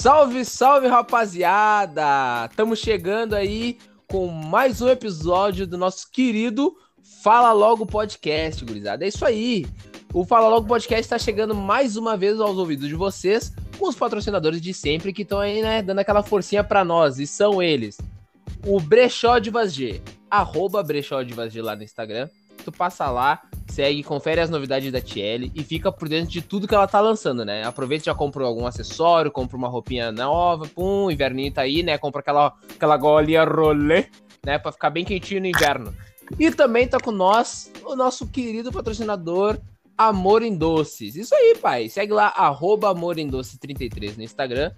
Salve, salve, rapaziada! Estamos chegando aí com mais um episódio do nosso querido Fala Logo Podcast, gurizada. É isso aí. O Fala Logo Podcast está chegando mais uma vez aos ouvidos de vocês, com os patrocinadores de sempre que estão aí, né, dando aquela forcinha para nós. E são eles: o Brechó de Vazg, arroba Brechó de Vazg lá no Instagram. Tu passa lá, segue, confere as novidades da TL e fica por dentro de tudo que ela tá lançando, né? Aproveita e já compra algum acessório, compra uma roupinha nova, pum, inverninho tá aí, né? Compra aquela, aquela golinha rolê, né? Pra ficar bem quentinho no inverno. E também tá com nós, o nosso querido patrocinador Amor em Doces. Isso aí, pai. Segue lá, arroba Amor em Doce 33 no Instagram,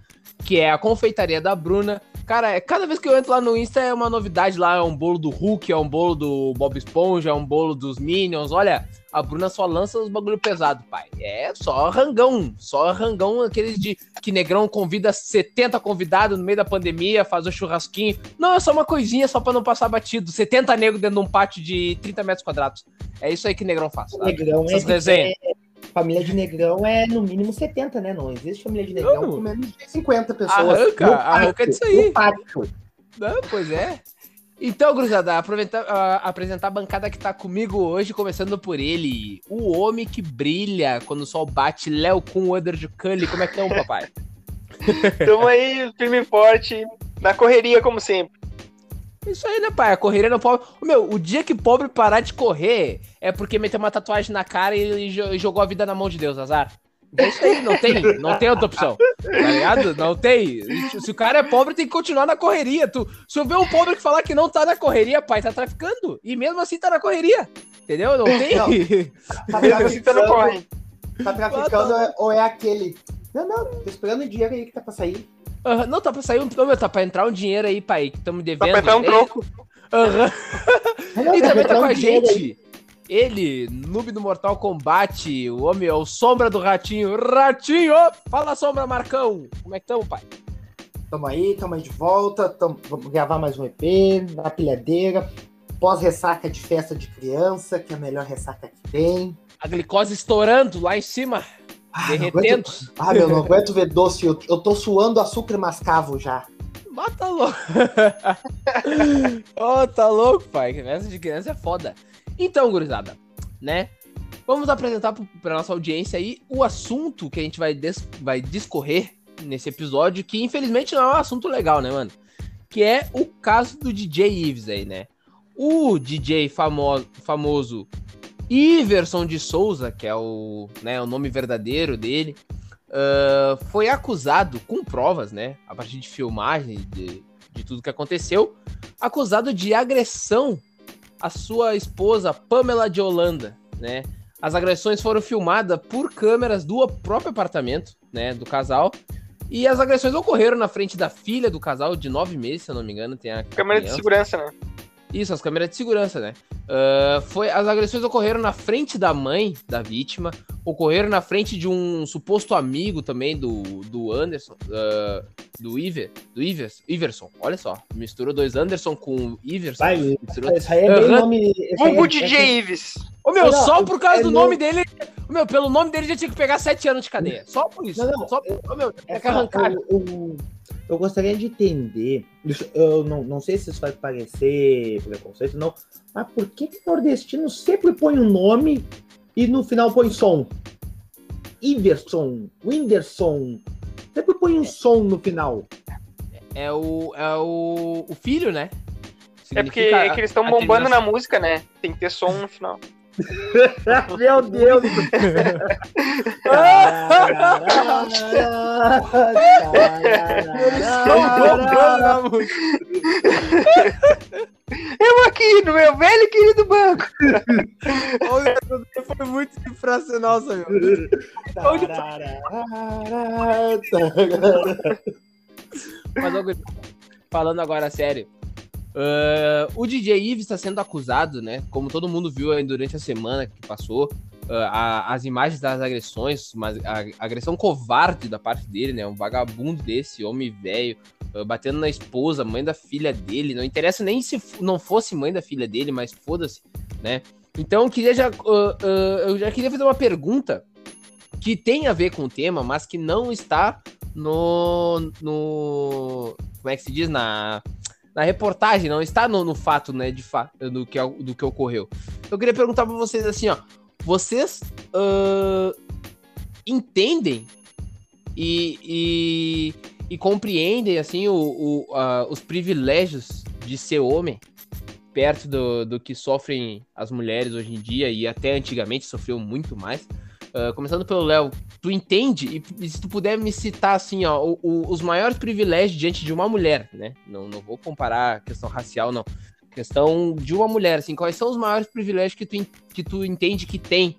que é a confeitaria da Bruna. Cara, é, cada vez que eu entro lá no Insta é uma novidade lá, é um bolo do Hulk, é um bolo do Bob Esponja, é um bolo dos Minions. Olha, a Bruna só lança os bagulho pesado, pai. É só rangão, só rangão aqueles de que Negrão convida 70 convidados no meio da pandemia, faz o churrasquinho. Não, é só uma coisinha só para não passar batido. 70 negros dentro de um pátio de 30 metros quadrados. É isso aí que Negrão faz. Tá? Negrão Essas é, resenhas. É, família de Negrão é no mínimo 70, né? Não existe família de Negrão com menos de 50 pessoas. Arranca, pátio, arranca disso aí. Não, pois é. Então, Cruzada, aproveitar, uh, apresentar a bancada que tá comigo hoje, começando por ele, o homem que brilha quando o sol bate, Léo com o Under de Cully. Como é que é, papai? Tamo aí, firme e forte, na correria, como sempre. Isso aí, né, pai? A correria não pobre. Meu, o dia que pobre parar de correr é porque meteu uma tatuagem na cara e, e jogou a vida na mão de Deus, azar. É isso aí, não tem, não tem outra opção. Tá ligado? Não tem. Se o cara é pobre, tem que continuar na correria. Tu, se eu ver um pobre que falar que não tá na correria, pai, tá traficando. E mesmo assim tá na correria. Entendeu? Não tem. Não. Tá traficando, corre. Tá traficando ou é aquele. Não, não, tô esperando o dinheiro aí que tá pra sair. Uhum, não, tá pra sair um. Não, tá pra entrar um dinheiro aí, pai, que estamos devendo. Tá pra entrar um troco. Uhum. e também tá com a gente. Ele, noob do Mortal Kombat, o homem é o sombra do ratinho. Ratinho! Fala, sombra, Marcão! Como é que estamos, pai? Tamo aí, tamo aí de volta. Tamo, vamos gravar mais um EP na pilhadeira. Pós-ressaca de festa de criança, que é a melhor ressaca que tem. A glicose estourando lá em cima. Ah, derretendo. Aguento, ah, meu, não aguento ver doce. Eu, eu tô suando açúcar mascavo já. Mata louco. oh, tá louco, pai. Festa de criança é foda. Então, gurizada, né? Vamos apresentar para nossa audiência aí o assunto que a gente vai, des vai discorrer nesse episódio, que infelizmente não é um assunto legal, né, mano? Que é o caso do DJ Ives aí, né? O DJ famo famoso Iverson de Souza, que é o, né, o nome verdadeiro dele, uh, foi acusado com provas, né? A partir de filmagens de, de tudo que aconteceu, acusado de agressão a sua esposa Pamela de Holanda, né? As agressões foram filmadas por câmeras do próprio apartamento, né, do casal. E as agressões ocorreram na frente da filha do casal, de nove meses, se eu não me engano. Tem a câmera de segurança, né? Isso, as câmeras de segurança, né? Uh, foi, as agressões ocorreram na frente da mãe da vítima, ocorreram na frente de um suposto amigo também do, do Anderson, uh, do Iver, do Ivers, Iverson. Olha só, misturou dois Anderson com Iverson. Vai, misturou... Isso aí é bem uh, nome. Hugo é, DJ é, Ives. Ô meu, não, só por causa é do no... nome dele. Meu, pelo nome dele já tinha que pegar sete anos de cadeia. Só por isso. Não, não, só, ô, meu, é que arrancar. Eu, eu, gostaria de entender. Eu não, não sei se isso vai parecer preconceito, não. Mas por que, que nordestino sempre põe um nome e no final põe som. Iverson, Whindersson, sempre põe um som no final. É o, é o, o filho, né? é porque é que eles estão bombando na música, né? Tem que ter som no final. Meu Deus! Eu aqui no meu velho e querido banco. Foi muito infracional, Samuel. Mas, falando agora sério, Uh, o DJ Ives está sendo acusado, né? Como todo mundo viu aí durante a semana que passou, uh, a, as imagens das agressões, uma, agressão covarde da parte dele, né? Um vagabundo desse, homem velho, uh, batendo na esposa, mãe da filha dele. Não interessa nem se não fosse mãe da filha dele, mas foda-se, né? Então eu queria já, eu já queria fazer uma pergunta que tem a ver com o tema, mas que não está no, no. Como é que se diz? Na, na reportagem, não está no, no fato, né? De fa do, que, do que ocorreu. Eu queria perguntar para vocês assim, ó. Vocês uh, entendem e, e, e, compreendem assim o, o uh, os privilégios de ser homem perto do, do que sofrem as mulheres hoje em dia e até antigamente sofreu muito mais. Uh, começando pelo Léo, tu entende? E, se tu puder me citar, assim, ó, o, o, os maiores privilégios diante de uma mulher, né? Não, não vou comparar a questão racial, não. Questão de uma mulher, assim, quais são os maiores privilégios que tu, que tu entende que tem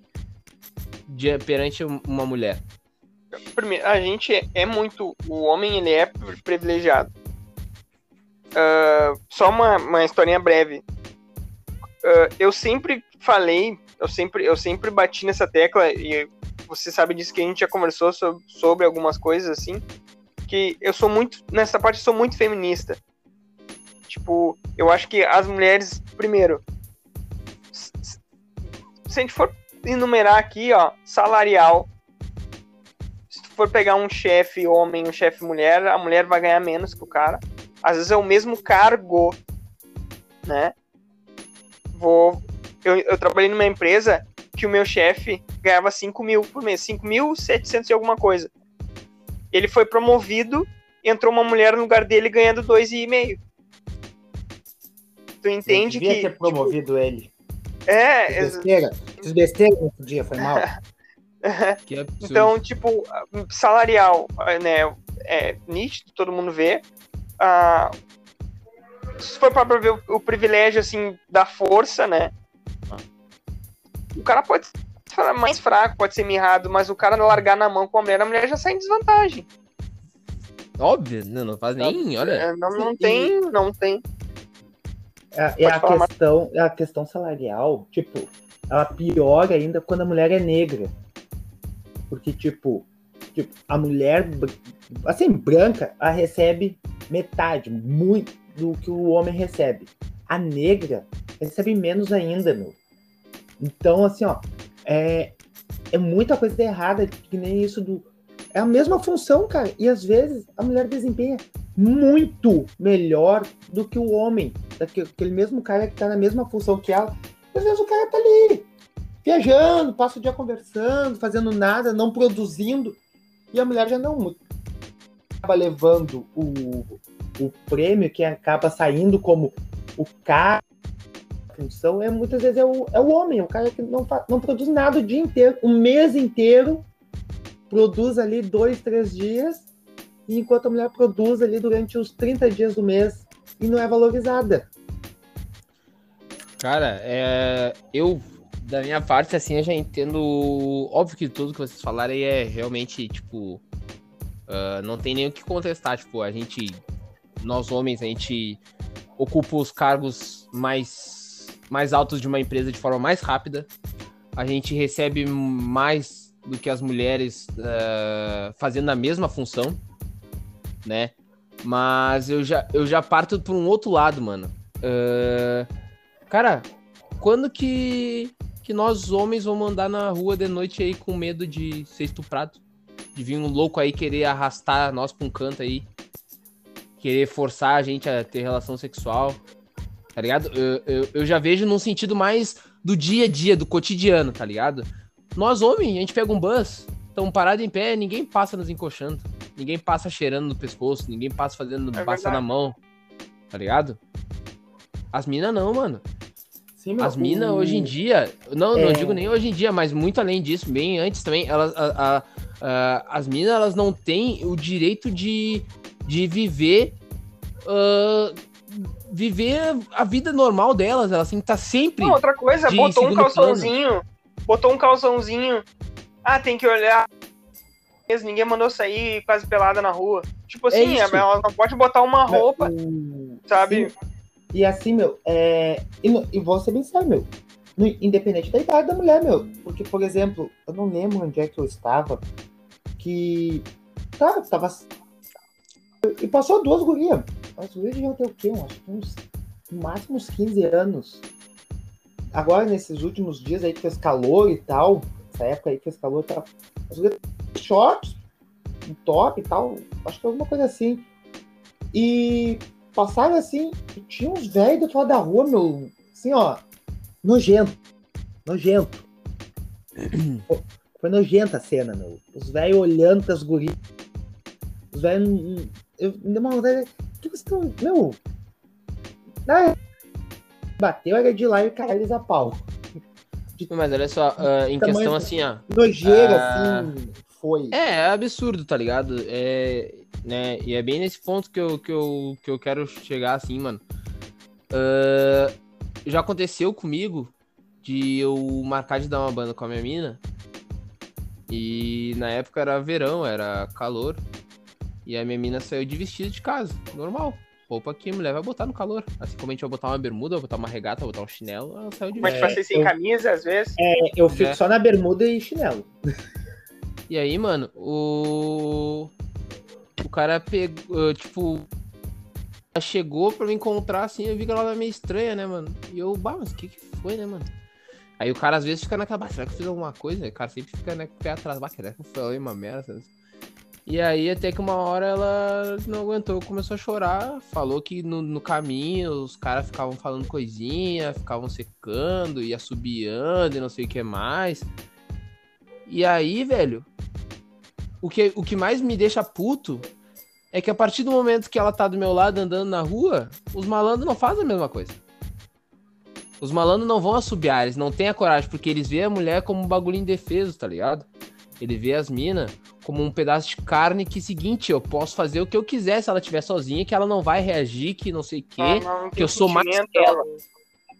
de, perante uma mulher? Primeiro, a gente é muito. O homem, ele é privilegiado. Uh, só uma, uma historinha breve. Uh, eu sempre falei eu sempre, eu sempre bati nessa tecla e você sabe disso que a gente já conversou sobre, sobre algumas coisas assim, que eu sou muito, nessa parte eu sou muito feminista. Tipo, eu acho que as mulheres, primeiro, se a gente for enumerar aqui, ó, salarial, se tu for pegar um chefe homem, um chefe mulher, a mulher vai ganhar menos que o cara. Às vezes é o mesmo cargo, né? Vou, eu, eu trabalhei numa empresa que o meu chefe ganhava 5 mil por mês, 5.700 e alguma coisa. Ele foi promovido, entrou uma mulher no lugar dele ganhando 2,5. Tu entende devia que. ter promovido tipo, ele. É, Fiz besteira. Fiz besteira nesse dia, foi mal. então, tipo, salarial, né? É nítido, todo mundo vê. Ah, se for para ver o privilégio assim da força, né? O cara pode ser mais fraco, pode ser mirrado, mas o cara largar na mão com a mulher, a mulher já sai em desvantagem. Óbvio, não, não faz nem, olha. É, não, não tem, não tem. É, é a questão, é a questão salarial, tipo, ela piora ainda quando a mulher é negra. Porque, tipo, tipo a mulher, assim, branca, ela recebe metade, muito do que o homem recebe. A negra recebe menos ainda, meu. Então, assim, ó, é, é muita coisa errada, que nem isso do. É a mesma função, cara. E às vezes a mulher desempenha muito melhor do que o homem. Aquele mesmo cara que tá na mesma função que ela. Às vezes o cara tá ali, viajando, passa o dia conversando, fazendo nada, não produzindo. E a mulher já não acaba levando o, o prêmio que acaba saindo como o cara função é muitas vezes é o, é o homem, o cara que não, não produz nada o dia inteiro, o mês inteiro, produz ali dois, três dias, e enquanto a mulher produz ali durante os 30 dias do mês e não é valorizada. Cara, é, eu, da minha parte, assim, eu já entendo. Óbvio que tudo que vocês falaram aí é realmente, tipo. Uh, não tem nem o que contestar. Tipo, a gente. Nós homens, a gente ocupa os cargos mais mais altos de uma empresa de forma mais rápida. A gente recebe mais do que as mulheres uh, fazendo a mesma função, né? Mas eu já, eu já parto por um outro lado, mano. Uh, cara, quando que, que nós homens vamos andar na rua de noite aí com medo de ser estuprado? De vir um louco aí querer arrastar nós pra um canto aí? Querer forçar a gente a ter relação sexual? Tá ligado? Eu, eu, eu, já vejo num sentido mais do dia a dia, do cotidiano, tá ligado? Nós, homens, a gente pega um bus, estamos parados em pé, ninguém passa nos encoxando, ninguém passa cheirando no pescoço, ninguém passa fazendo, é passando a mão, tá ligado? As minas não, mano. Sim, As minas hoje em dia, não, é... não digo nem hoje em dia, mas muito além disso, bem antes também, elas, a, a, a, as minas elas não têm o direito de, de viver uh, viver a vida normal delas, ela assim tá sempre. Não, outra coisa, botou um calçãozinho, plano. botou um calçãozinho. Ah, tem que olhar. Ninguém mandou sair quase pelada na rua. Tipo é assim, é ela não pode botar uma roupa, sabe? Sim. E assim, meu, é... e, e vou ser bem sério, meu. Independente da idade da mulher, meu. Porque, por exemplo, eu não lembro onde é que eu estava. Que. Tá, tava e passou duas gurias. As gurias deviam ter o quê? Acho que uns, no máximo uns 15 anos. Agora, nesses últimos dias aí que fez calor e tal, essa época aí que fez calor, tá, as gurias shorts, um top e tal. Acho que alguma coisa assim. E passaram assim, tinha uns velhos do outro lado da rua, meu. Assim, ó. Nojento. Nojento. Foi nojenta a cena, meu. Os velhos olhando pras gurias. Os velhos. Eu me deu uma vontade. Estão. Meu. Ah, bateu, era de lá e eles a pau. Mas olha só, ah, em Tamanho- questão assim, ó. Nojeira, Ah. assim. Foi. É, é absurdo, tá ligado? É, né? E é bem nesse ponto que eu, que eu, que eu quero chegar, assim, mano. Ah, já aconteceu comigo de eu marcar de dar uma banda com a minha mina. E na época era verão, era calor. E a minha mina saiu de vestido de casa, normal. Roupa que a mulher vai botar no calor. Assim como a gente vai botar uma bermuda, vai botar uma regata, vai botar um chinelo, ela saiu de Mas vestido. tipo assim, sem eu- camisa, às vezes. É, eu fico É. só na bermuda e chinelo. E aí, mano, o. O cara pegou, tipo. ela Chegou pra me encontrar assim, eu vi que ela era meio estranha, né, mano? E eu, bah, mas o que que foi, né, mano? Aí o cara às vezes fica naquela, bah, será que eu fiz alguma coisa? O cara sempre fica, né, com o pé atrás, bah, será que eu falei uma merda? sabe? E aí até que uma hora ela não aguentou, começou a chorar, falou que no, no caminho os caras ficavam falando coisinha, ficavam secando e assobiando e não sei o que mais. E aí, velho, o que, o que mais me deixa puto é que a partir do momento que ela tá do meu lado andando na rua, os malandros não fazem a mesma coisa. Os malandros não vão assobiar, eles não têm a coragem, porque eles veem a mulher como um bagulho indefeso, tá ligado? Ele vê as minas como um pedaço de carne que, seguinte, eu posso fazer o que eu quiser se ela estiver sozinha, que ela não vai reagir, que não sei o quê, não, não que eu sou mais sentimento, que ela.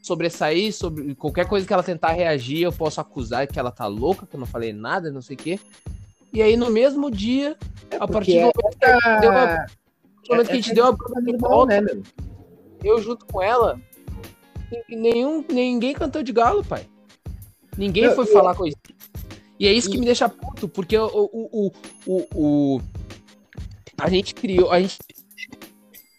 sobressair sobre qualquer coisa que ela tentar reagir, eu posso acusar que ela tá louca, que eu não falei nada, não sei o quê. E aí, no mesmo dia, a partir do momento que a gente deu a, Ah, no momento que a gente deu a coisa normal, né, eu junto com ela, nenhum, ninguém cantou de galo, pai. Ninguém Não, foi e- falar coisa. E é isso que me deixa puto, porque o, o, o, o, a gente criou, a gente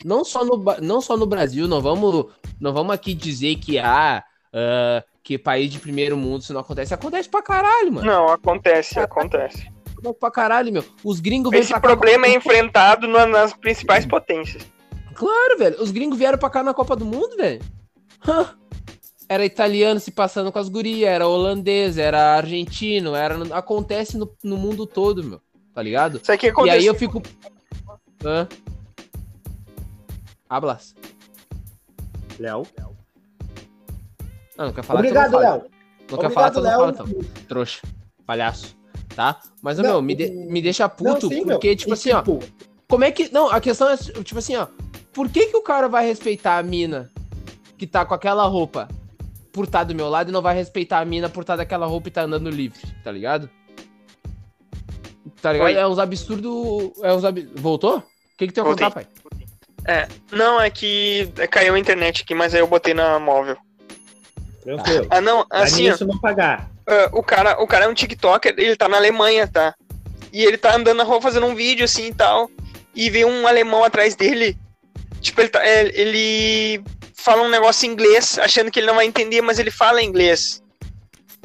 não só no, não só no Brasil, não vamos, não vamos aqui dizer que ah, ah, que país de primeiro mundo isso não acontece, acontece pra caralho, mano. Não, acontece, acontece. Acontece pra caralho, meu. Os gringos Esse pra cá problema é enfrentado na- nas principais potências. Claro, velho. Os gringos vieram pra cá na Copa do Mundo, velho. Era italiano se passando com as gurias, era holandês, era argentino, era acontece no, no mundo todo, meu. Tá ligado? Isso aqui E acontece. aí eu fico. Hã? Hablas. Léo. Não, não quer falar Obrigado, então não fala. Léo. Não quer falar, então não fala, então. Trouxa. Palhaço. Tá? Mas, Não, meu, me, de- me deixa puto, Não, sim, meu. porque, tipo E, assim, ó. tipo, Como é que. Não, a questão é, tipo assim, ó. Por que, que o cara vai respeitar a mina que tá com aquela roupa por estar do meu lado e não vai respeitar a mina por estar daquela roupa e tá andando livre, tá ligado? Tá ligado? Oi. É uns absurdos. É uns ab... Voltou? O que, que tu ia Voltei. contar, pai? Não, é que caiu a internet aqui, mas aí eu botei na móvel. Tranquilo. Ah, não, assim, ó, nisso não pagar. ah, o, cara, o cara é um TikToker, ele tá na Alemanha, tá? E ele tá andando na rua fazendo um vídeo assim e tal. E vem um alemão atrás dele. Tipo, ele, tá, é, ele fala um negócio em inglês, achando que ele não vai entender, mas ele fala inglês.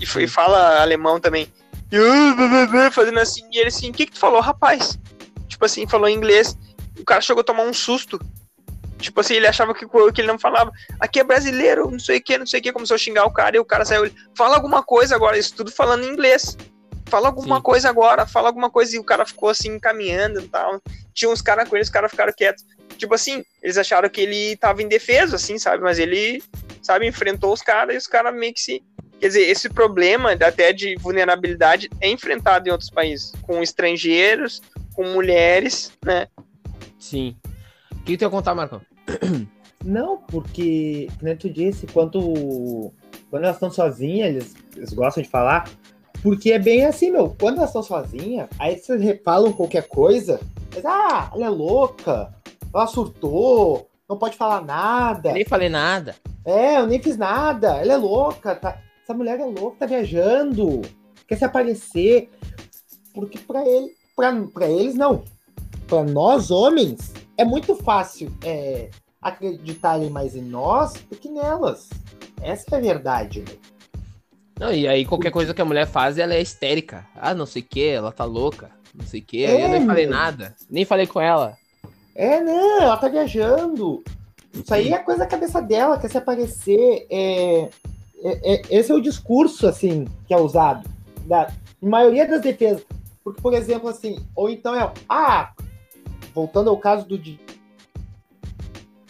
E, f- e fala alemão também. E, fazendo assim, e ele assim, o que, que tu falou, rapaz? Tipo assim, falou em inglês. O cara chegou a tomar um susto. Tipo assim, ele achava que, que ele não falava. Aqui é brasileiro, não sei o que, não sei o que. Começou a xingar o cara e o cara saiu. ele, Fala alguma coisa agora, isso tudo falando em inglês. Fala alguma Sim. coisa agora, fala alguma coisa. E o cara ficou assim, caminhando e tal. Tinha uns caras com ele, os caras ficaram quietos. Tipo assim, eles acharam que ele tava indefeso, assim, sabe? Mas ele, sabe, enfrentou os caras e os caras meio que se. Quer dizer, esse problema até de vulnerabilidade é enfrentado em outros países, com estrangeiros, com mulheres, né? Sim. O que, tu ia contar, Marcão? Não, porque, que nem tu disse, quando, quando elas estão sozinhas, eles, eles gostam de falar. Porque é bem assim, meu. Quando elas estão sozinhas, aí vocês falam qualquer coisa. Mas, ah, ela é louca. Ela surtou. Não pode falar nada. Eu nem falei nada. É, eu nem fiz nada. Ela é louca. Tá... Essa mulher é louca, tá viajando. Quer se aparecer. Porque pra, ele, pra, pra eles, não. Pra nós, homens, é muito fácil é, acreditarem mais em nós do que nelas. Essa é a verdade. né? Não, e aí qualquer coisa que a mulher faz, ela é histérica. Ah, não sei o que, ela tá louca. não sei o quê. Aí eu É, nem falei meu. nada. Nem falei com ela. É, não, ela tá viajando. Isso aí é coisa da cabeça dela, quer se aparecer. É, é- é- esse é o discurso, assim, que é usado. Da maioria das defesas. Porque, por exemplo, assim, ou então é. Ah, voltando ao caso do.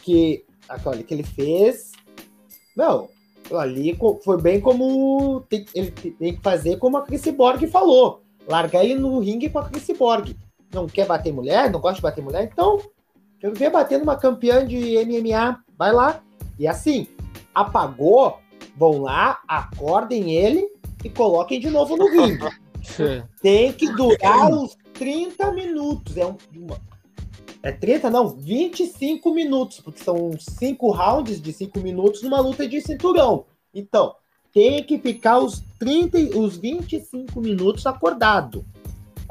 Que. Olha, que ele fez. Não, ali foi bem como. tem- ele tem que fazer como a Chris Borg falou. Largar ele no ringue com a Chris Borg. Não quer bater mulher? Não gosta de bater mulher? Então, Quero ver batendo uma campeã de MMA. Vai lá. E assim, apagou, vão lá, acordem ele e coloquem de novo no ringue. Tem que durar uns 30 minutos. É, um, é 30, não, 25 minutos, porque são 5 rounds de 5 minutos numa luta de cinturão. Então, tem que ficar os 30, e- os 25 minutos acordado.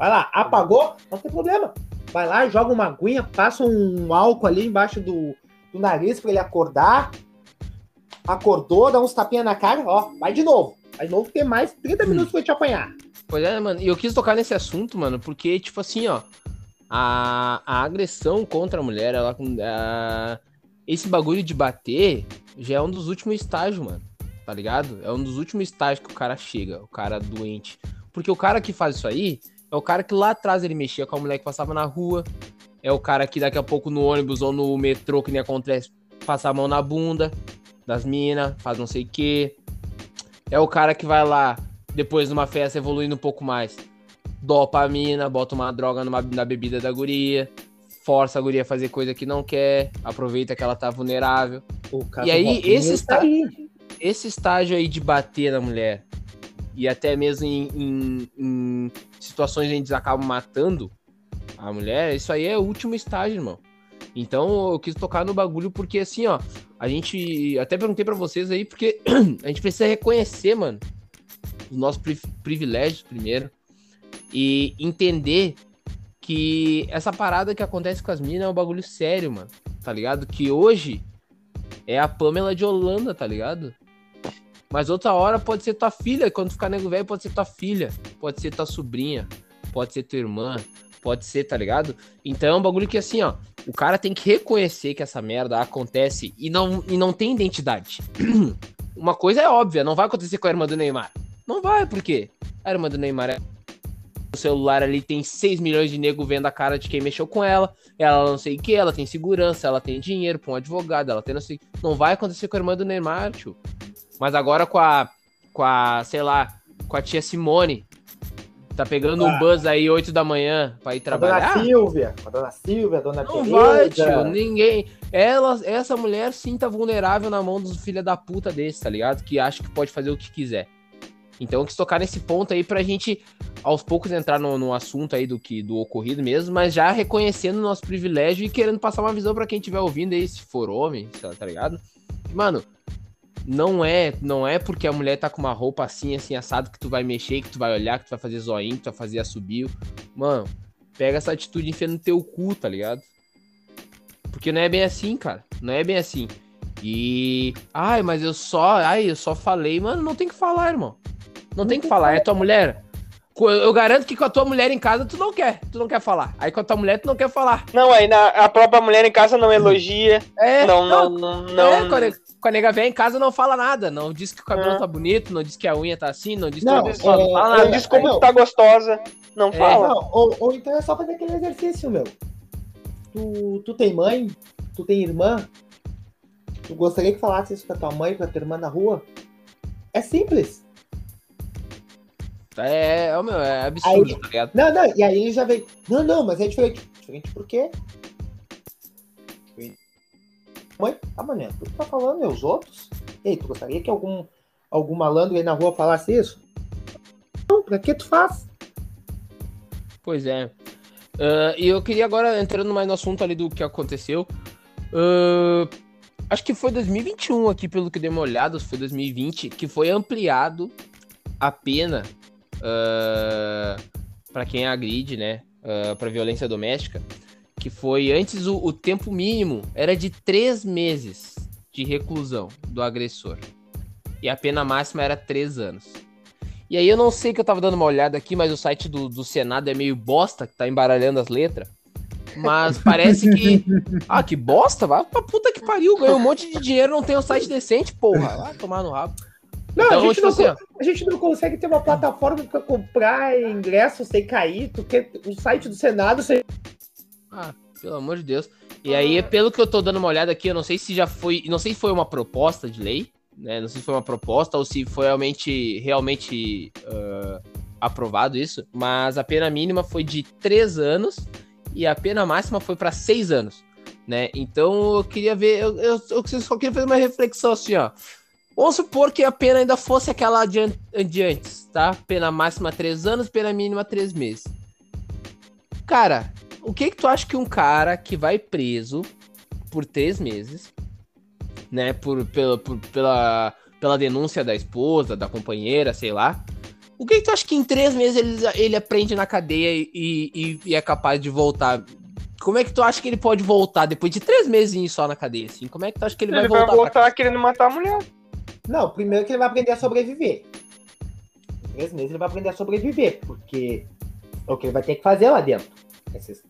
Vai lá, apagou, não tem problema. Vai lá, joga uma aguinha, passa um álcool ali embaixo do, do nariz para ele acordar. Acordou, dá uns tapinhas na cara, ó, vai de novo. Vai de novo, tem mais 30 minutos pra te apanhar. Pois é, mano. E eu quis tocar nesse assunto, mano, porque, tipo assim, ó. A, a agressão contra a mulher, ela. a- esse bagulho de bater já é um dos últimos estágios, mano. Tá ligado? É um dos últimos estágios que o cara chega, o cara doente. Porque o cara que faz isso aí é o cara que lá atrás ele mexia com a mulher que passava na rua. É o cara que daqui a pouco no ônibus ou no metrô, que nem acontece, passa a mão na bunda das minas, faz não sei o quê. É o cara que vai lá, depois numa festa evoluindo um pouco mais, dopa a mina, bota uma droga numa, na bebida da guria, força a guria a fazer coisa que não quer, aproveita que ela tá vulnerável. E aí, esse está- tá aí. Esse estágio aí de bater na mulher, e até mesmo em, em- em situações onde eles acabam matando a mulher, isso aí é o último estágio, irmão. Então eu quis tocar no bagulho porque assim, ó, a gente até perguntei pra vocês aí porque a gente precisa reconhecer, mano, os nossos pri- privilégios primeiro e entender que essa parada que acontece com as minas é um bagulho sério, mano. Tá ligado? Que hoje é a Pamela de Holanda, tá ligado? Mas outra hora pode ser tua filha, quando ficar nego velho, pode ser tua filha, pode ser tua sobrinha, pode ser tua irmã, pode ser, tá ligado? Então é um bagulho que assim, ó, o cara tem que reconhecer que essa merda acontece e não, e não tem identidade. Uma coisa é óbvia, não vai acontecer com a irmã do Neymar. Não vai, por quê? A irmã do Neymar é. O celular ali tem 6 milhões de nego vendo a cara de quem mexeu com ela. Ela não sei o que, ela tem segurança, ela tem dinheiro pra um advogado, ela tem não sei. Não vai acontecer com a irmã do Neymar, tio. Mas agora com a. Com a, sei lá, com a tia Simone. Tá pegando um Ah. buzz aí 8 da manhã pra ir Com a dona trabalhar. Silvia, com a dona Silvia, a dona Não Tereza. vai, tio. Ninguém. Ela, essa mulher sim tá vulnerável na mão dos filha da puta desse, tá ligado? Que acha que pode fazer o que quiser. Então eu quis tocar nesse ponto aí pra gente, aos poucos, entrar no, no assunto aí do que do ocorrido mesmo, mas já reconhecendo o nosso privilégio e querendo passar uma visão pra quem estiver ouvindo aí, se for homem, lá, tá ligado? Mano, não é, não é porque a mulher tá com uma roupa assim, assim, assado, que tu vai mexer, que tu vai olhar, que tu vai fazer zoinho, que tu vai fazer assobio. Mano, pega essa atitude e enfia no teu cu, tá ligado? Porque não é bem assim, cara. Não é bem assim. E. Ai, mas eu só. Ai, eu só falei. Mano, não tem que falar, irmão. Não tem que falar. É tua mulher. Eu garanto que com a tua mulher em casa tu não quer. Tu não quer falar. Aí com a tua mulher tu não quer falar. Não, aí na, a própria mulher em casa não elogia. É, não, não, não. É, não- a, ne- com a nega velha em casa não fala nada. Não diz que o cabelo É. tá bonito, não diz que a unha tá assim, não diz Não, que é, não fala não nada. diz como não. tu tá gostosa. Não É. fala. Não, ou, ou então é só fazer aquele exercício, meu. Tu, tu tem mãe? Tu tem irmã? Tu gostaria que falasse isso pra tua mãe, pra tua irmã na rua? É simples. É, é, meu, é absurdo, Aí- tá ligado? Não, não, e aí ele já veio. Não, não, mas é diferente. Diferente por quê? Mãe, ah, mané, tu tá falando, é os outros? Ei, tu gostaria que algum, algum malandro aí na rua falasse isso? Não, pra que tu faz? Pois é. Ah, e eu queria agora, entrando mais no assunto ali do que aconteceu. ah, acho que foi 2021 aqui, pelo que dei uma olhada, foi 2020, que foi ampliado a pena para quem agride, né? para violência doméstica. Que foi antes o, o tempo mínimo era de três meses de reclusão do agressor. E a pena máxima era três anos. E aí eu não sei que eu tava dando uma olhada aqui, mas o site do, do Senado é meio bosta, que tá embaralhando as letras. Mas parece que. Ah, que bosta, vai pra puta que pariu, ganhou um monte de dinheiro, não tem um site decente, porra. Vai tomar no rabo. Não, Então, a, gente tipo não assim, a gente não consegue ter uma plataforma pra comprar ingresso sem cair. Tu quer o site do Senado, você... Ah, pelo amor de Deus. E aí, pelo que eu tô dando uma olhada aqui, eu não sei se já foi. Não sei se foi uma proposta de lei, né? Não sei se foi uma proposta ou se foi realmente, realmente ah, aprovado isso. Mas a pena mínima foi de três anos e a pena máxima foi para seis anos, né? Então eu queria ver. Eu, eu, eu só queria fazer uma reflexão assim, ó. Vamos supor que a pena ainda fosse aquela de, de antes, tá? Pena máxima três anos, pena mínima três meses. Cara, o que que tu acha que um cara que vai preso por três meses, né, por, pela, por- pela, pela denúncia da esposa, da companheira, sei lá, o que que tu acha que em três meses ele, ele aprende na cadeia e, e- e é capaz de voltar? Como é que tu acha que ele pode voltar depois de três meses só na cadeia, assim? Como é que tu acha que ele, Ele, vai vai voltar? voltar, pra... querendo matar a mulher. Não, primeiro que ele vai aprender a sobreviver. Em três meses ele vai aprender a sobreviver, porque é o que ele vai ter que fazer lá dentro.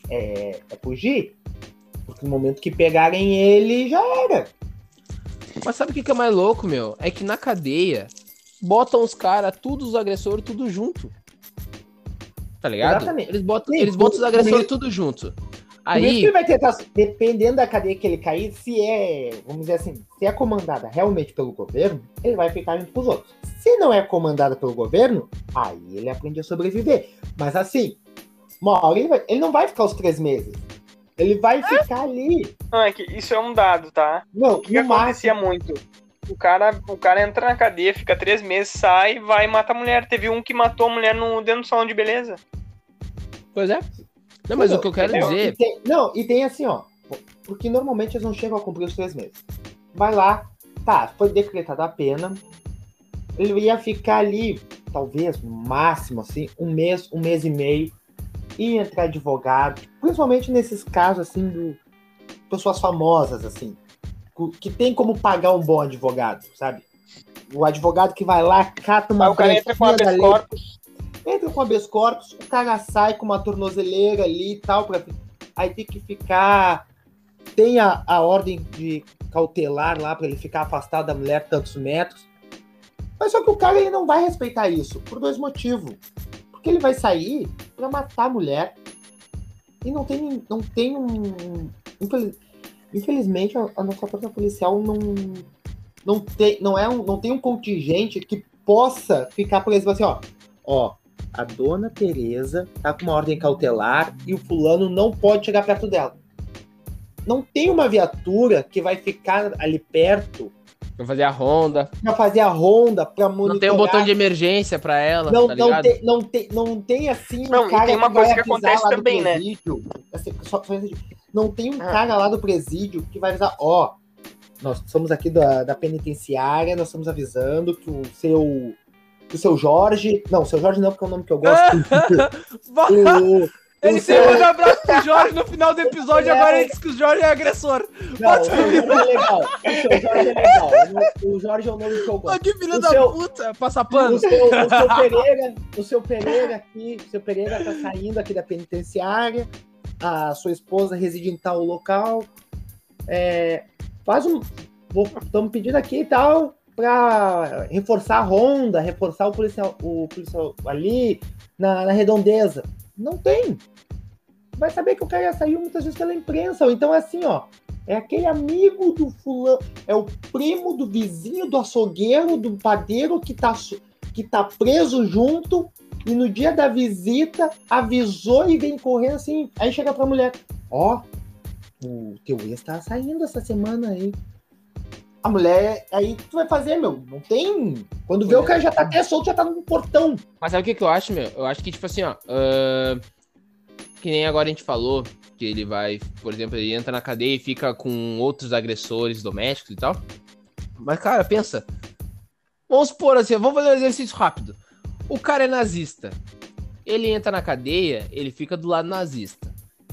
É, é- fugir. Porque no momento que pegarem ele, já era. Mas sabe o que, que é mais louco, meu? É que na cadeia botam os caras, todos os agressores, tudo junto. Tá ligado? Exatamente. Eles botam, Sim, eles botam os agressores tudo junto. Aí, ele vai tentar, dependendo da cadeia que ele cair, se é, vamos dizer assim, se é comandada realmente pelo governo, ele vai ficar junto com os outros. Se não é comandada pelo governo, aí ele aprende a sobreviver. Mas assim, uma hora ele, vai- ele não vai ficar os três meses. Ele vai ficar ali. Não, é que isso é um dado, tá? Não, O que, acontecia máximo. muito? O cara, o cara entra na cadeia, fica três meses, sai, vai e mata a mulher. Teve um que matou a mulher no, dentro do salão de beleza. pois é. Não, mas o que eu quero Não, dizer. e tem- não, e tem assim, ó. Porque normalmente eles não chegam a cumprir os três meses. Vai lá, tá, foi decretada a pena. Ele ia ficar ali, talvez, no máximo, assim, um mês, um mês e meio. Ia entrar advogado. Principalmente nesses casos, assim, do. Pessoas famosas, assim. Que tem como pagar um bom advogado, sabe? O advogado que vai lá, cata uma Aí o cara entra com habeas corpus. entra com habeas corpus, o cara sai com uma tornozeleira ali e tal, pra... aí tem que ficar. Tem a, a ordem de cautelar lá pra ele ficar afastado da mulher tantos metros. Mas só que o cara ele não vai respeitar isso, por dois motivos. Porque ele vai sair pra matar a mulher. E não tem, não tem um. infeliz- Infelizmente, a, a nossa força policial não, não, tem, não, é um, não tem um contingente que possa ficar, por exemplo, assim, ó. Ó, a dona Tereza tá com uma ordem cautelar e o fulano não pode chegar perto dela. Não tem uma viatura que vai ficar ali perto Vou fazer a ronda. pra fazer a ronda, pra monitorar. Não tem um botão de emergência pra ela, Não, tá não, tem, não, tem, não tem assim um Não, e cara tem uma que vai coisa que acontece lá do também, né? presídio. Assim, só- só não tem um Ah. cara lá do presídio que vai avisar, ó, nós somos aqui da, da penitenciária, nós estamos avisando que o seu que o seu Jorge, não, o seu Jorge não, porque é o nome que eu gosto. o, Ele o sempre manda abraço pro Jorge no final do episódio, Não. agora ele diz que o Jorge é agressor. não, o seu Jorge é legal. O seu Jorge é legal. O Jorge é o nome que eu gosto. que filho O da seu- puta, passa O pano. seu, o seu Pereira, o seu Pereira aqui, o seu Pereira tá saindo aqui da penitenciária, a sua esposa reside em tal local. É, faz um. Estamos pedindo aqui e tal para reforçar a ronda, reforçar o policial, o policial ali na, na redondeza. Não tem. Vai saber que o cara saiu muitas vezes pela imprensa. Então é assim, ó. É aquele amigo do fulano, é o primo do vizinho do açougueiro, do padeiro que tá, que tá preso junto e no dia da visita avisou e vem correndo assim. Aí chega pra mulher: Ó, o teu ex tá saindo essa semana aí. A mulher, aí tu vai fazer, meu? Não tem. Quando vê o cara já tá até solto, já tá no portão. Mas sabe o que, que eu acho, meu? Eu acho que, tipo assim, ó. ahn, que nem agora a gente falou, que ele vai, por exemplo, ele entra na cadeia e fica com outros agressores domésticos e tal. Mas, cara, pensa. Vamos supor assim, vamos fazer um exercício rápido. O cara é nazista. Ele entra na cadeia, ele fica do lado nazista.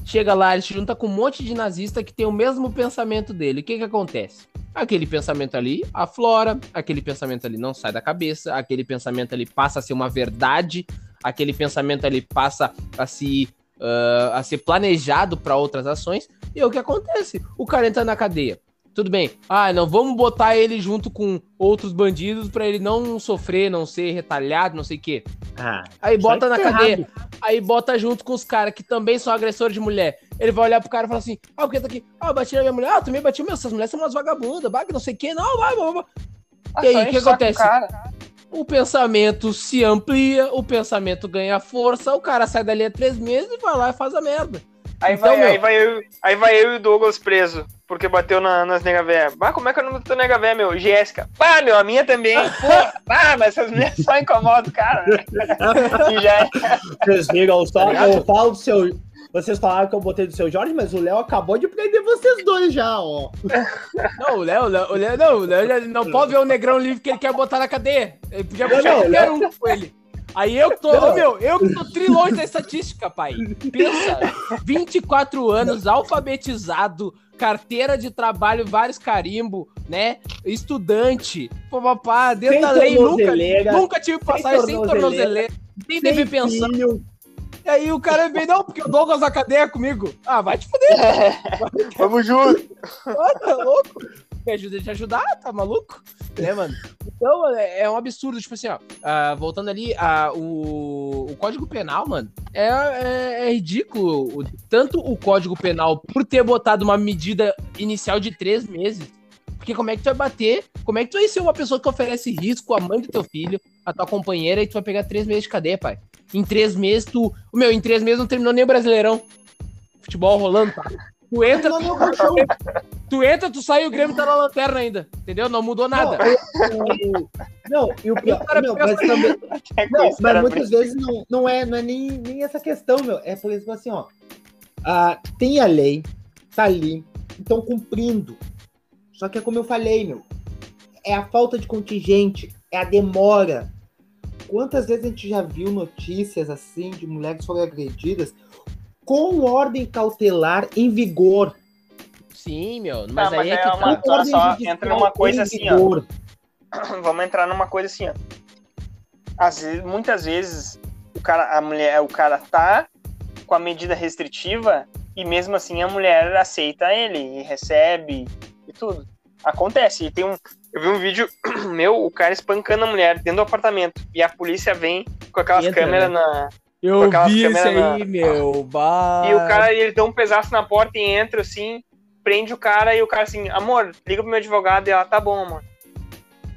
Chega lá, ele se junta com um monte de nazista que tem o mesmo pensamento dele. O que que acontece? aquele pensamento ali aflora, aquele pensamento ali não sai da cabeça, aquele pensamento ali passa a ser uma verdade, aquele pensamento ali passa a se uh, a ser planejado para outras ações. E é o que acontece? O cara entra na cadeia. Tudo bem. Ah, não vamos botar ele junto com outros bandidos para ele não sofrer, não ser retalhado, não sei o quê. Ah, aí bota na cadeia. Errado. Aí bota junto com os caras que também são agressores de mulher. Ele vai olhar pro cara e falar assim: Ah, porque tá aqui? Ah, eu bati na minha mulher. Ah, também bati. Meu, essas mulheres são umas vagabundas, baga, não sei o quê. Não, vai, vai, vai. Ah, e aí, o que acontece? O pensamento se amplia, o pensamento ganha força, o cara sai dali há três meses e vai lá e faz a merda. Aí, então, vai, meu... aí, vai eu, aí vai eu e o Douglas preso, porque bateu na, nas nega véia. Bah, como é que o nome da tua nega véia, meu? Jéssica. Bah, meu, a minha também. Pô, bah, mas essas mulheres só incomodam o cara. Né? e já é. Vocês viram só, eu falo do seu, vocês falaram que eu botei do seu Jorge, mas o Léo acabou de prender vocês dois já, ó. Não, o Léo, o Léo, não, o Léo não pode ver o negrão livre que ele quer botar na cadeia. Ele podia puxar não, qualquer um com ele. Aí eu que tô, ô, meu, eu que tô trilhões da estatística, pai. Pensa, 24 anos, alfabetizado, carteira de trabalho, vários carimbo, né? Estudante, papapá, dentro sem da lei, nunca, nunca tive passagem sem tornozeleira, sem, sem deve pensar. Filho. E aí o cara vem, não, porque o Douglas na cadeia comigo. Ah, vai te fuder. É, vamos junto. Ah, tá louco? Me ajuda te ajudar, tá maluco? Né, mano? Então, é, é um absurdo, tipo assim, ó. Uh, voltando ali, uh, o, o Código Penal, mano, é, é, é ridículo. O, tanto o Código Penal, por ter botado uma medida inicial de três meses, porque como é que tu vai bater? Como é que tu vai ser uma pessoa que oferece risco à mãe do teu filho, à tua companheira, e tu vai pegar três meses de cadeia, pai? Em três meses, tu. Meu, em três meses não terminou nem o Brasileirão. Futebol rolando, tá? Tu entra, tu, tu entra, tu sai e o Grêmio tá na lanterna ainda. Entendeu? Não mudou nada. Não, e o pior, não, mas também. Não, mas muitas vezes não, não, é, não é nem, nem essa questão, meu. É por exemplo assim, ó. Ah, tem a lei, tá ali, estão cumprindo. Só que é como eu falei, meu, é a falta de contingente, é a demora. Quantas vezes a gente já viu notícias assim de mulheres que foram agredidas com ordem cautelar em vigor? Sim, meu, mas, aí é, é que uma, tá. só, entra numa coisa assim, ó. Vamos entrar numa coisa assim, ó. Às vezes, muitas vezes o cara, a mulher, o cara tá com a medida restritiva e mesmo assim a mulher aceita ele e recebe e tudo. Acontece. E tem um. Eu vi um vídeo meu, o cara espancando a mulher dentro do apartamento. E a polícia vem com aquelas Entra, câmeras né? na. Eu vi isso aí, na... meu. Bah. E o cara, ele dá um pedaço na porta e entra assim, prende o cara e o cara assim, amor, liga pro meu advogado e ela, tá bom, amor.